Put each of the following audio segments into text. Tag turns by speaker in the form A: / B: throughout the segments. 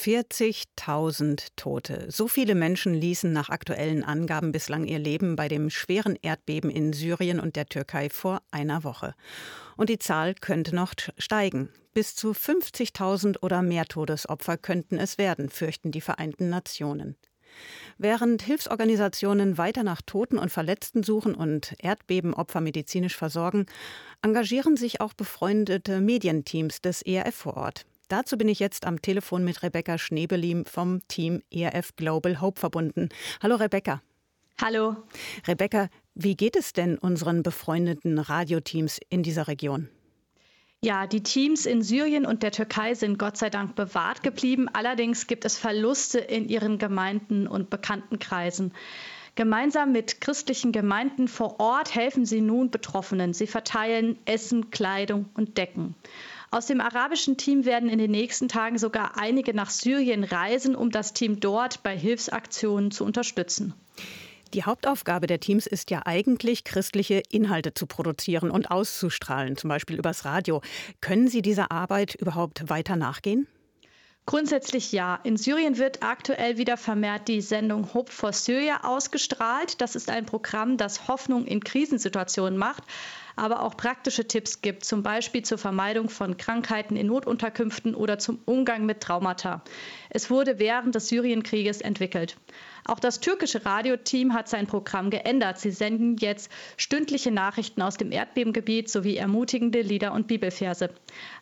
A: 40.000 Tote. So viele Menschen ließen nach aktuellen Angaben bislang ihr Leben bei dem schweren Erdbeben in Syrien und der Türkei vor einer Woche. Und die Zahl könnte noch steigen. Bis zu 50.000 oder mehr Todesopfer könnten es werden, fürchten die Vereinten Nationen. Während Hilfsorganisationen weiter nach Toten und Verletzten suchen und Erdbebenopfer medizinisch versorgen, engagieren sich auch befreundete Medienteams des ERF vor Ort. Dazu bin ich jetzt am Telefon mit Rebecca Schneebelim vom Team ERF Global Hope verbunden. Hallo Rebecca.
B: Hallo.
A: Rebecca, wie geht es denn unseren befreundeten Radioteams in dieser Region?
B: Ja, die Teams in Syrien und der Türkei sind Gott sei Dank bewahrt geblieben. Allerdings gibt es Verluste in ihren Gemeinden und Bekanntenkreisen. Gemeinsam mit christlichen Gemeinden vor Ort helfen sie nun Betroffenen. Sie verteilen Essen, Kleidung und Decken. Aus dem arabischen Team werden in den nächsten Tagen sogar einige nach Syrien reisen, um das Team dort bei Hilfsaktionen zu unterstützen.
A: Die Hauptaufgabe der Teams ist ja eigentlich, christliche Inhalte zu produzieren und auszustrahlen, zum Beispiel übers Radio. Können Sie dieser Arbeit überhaupt weiter nachgehen?
B: Grundsätzlich ja. In Syrien wird aktuell wieder vermehrt die Sendung Hope for Syria ausgestrahlt. Das ist ein Programm, das Hoffnung in Krisensituationen macht aber auch praktische Tipps gibt, zum Beispiel zur Vermeidung von Krankheiten in Notunterkünften oder zum Umgang mit Traumata. Es wurde während des Syrienkrieges entwickelt. Auch das türkische Radioteam hat sein Programm geändert. Sie senden jetzt stündliche Nachrichten aus dem Erdbebengebiet sowie ermutigende Lieder und Bibelverse.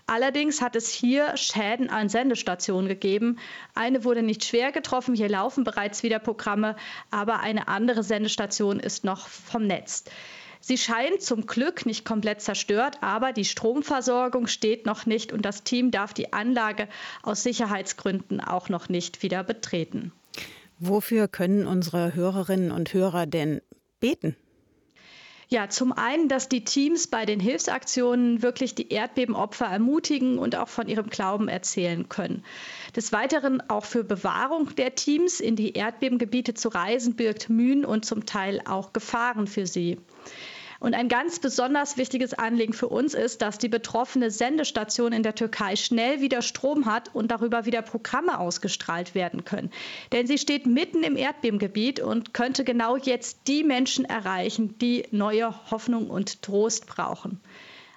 B: Allerdings hat es hier Schäden an Sendestationen gegeben. Eine wurde nicht schwer getroffen, hier laufen bereits wieder Programme, aber eine andere Sendestation ist noch vom Netz. Sie scheint zum Glück nicht komplett zerstört, aber die Stromversorgung steht noch nicht und das Team darf die Anlage aus Sicherheitsgründen auch noch nicht wieder betreten.
A: Wofür können unsere Hörerinnen und Hörer denn beten?
B: Ja, zum einen, dass die Teams bei den Hilfsaktionen wirklich die Erdbebenopfer ermutigen und auch von ihrem Glauben erzählen können. Des Weiteren auch für Bewahrung der Teams in die Erdbebengebiete zu reisen birgt Mühen und zum Teil auch Gefahren für sie. Und ein ganz besonders wichtiges Anliegen für uns ist, dass die betroffene Sendestation in der Türkei schnell wieder Strom hat und darüber wieder Programme ausgestrahlt werden können. Denn sie steht mitten im Erdbebengebiet und könnte genau jetzt die Menschen erreichen, die neue Hoffnung und Trost brauchen.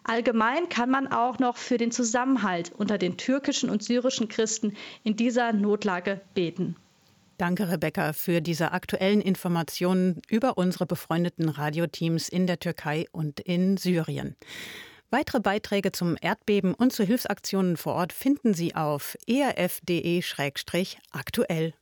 B: Allgemein kann man auch noch für den Zusammenhalt unter den türkischen und syrischen Christen in dieser Notlage beten.
A: Danke, Rebecca, für diese aktuellen Informationen über unsere befreundeten Radioteams in der Türkei und in Syrien. Weitere Beiträge zum Erdbeben und zu Hilfsaktionen vor Ort finden Sie auf erf.de-aktuell.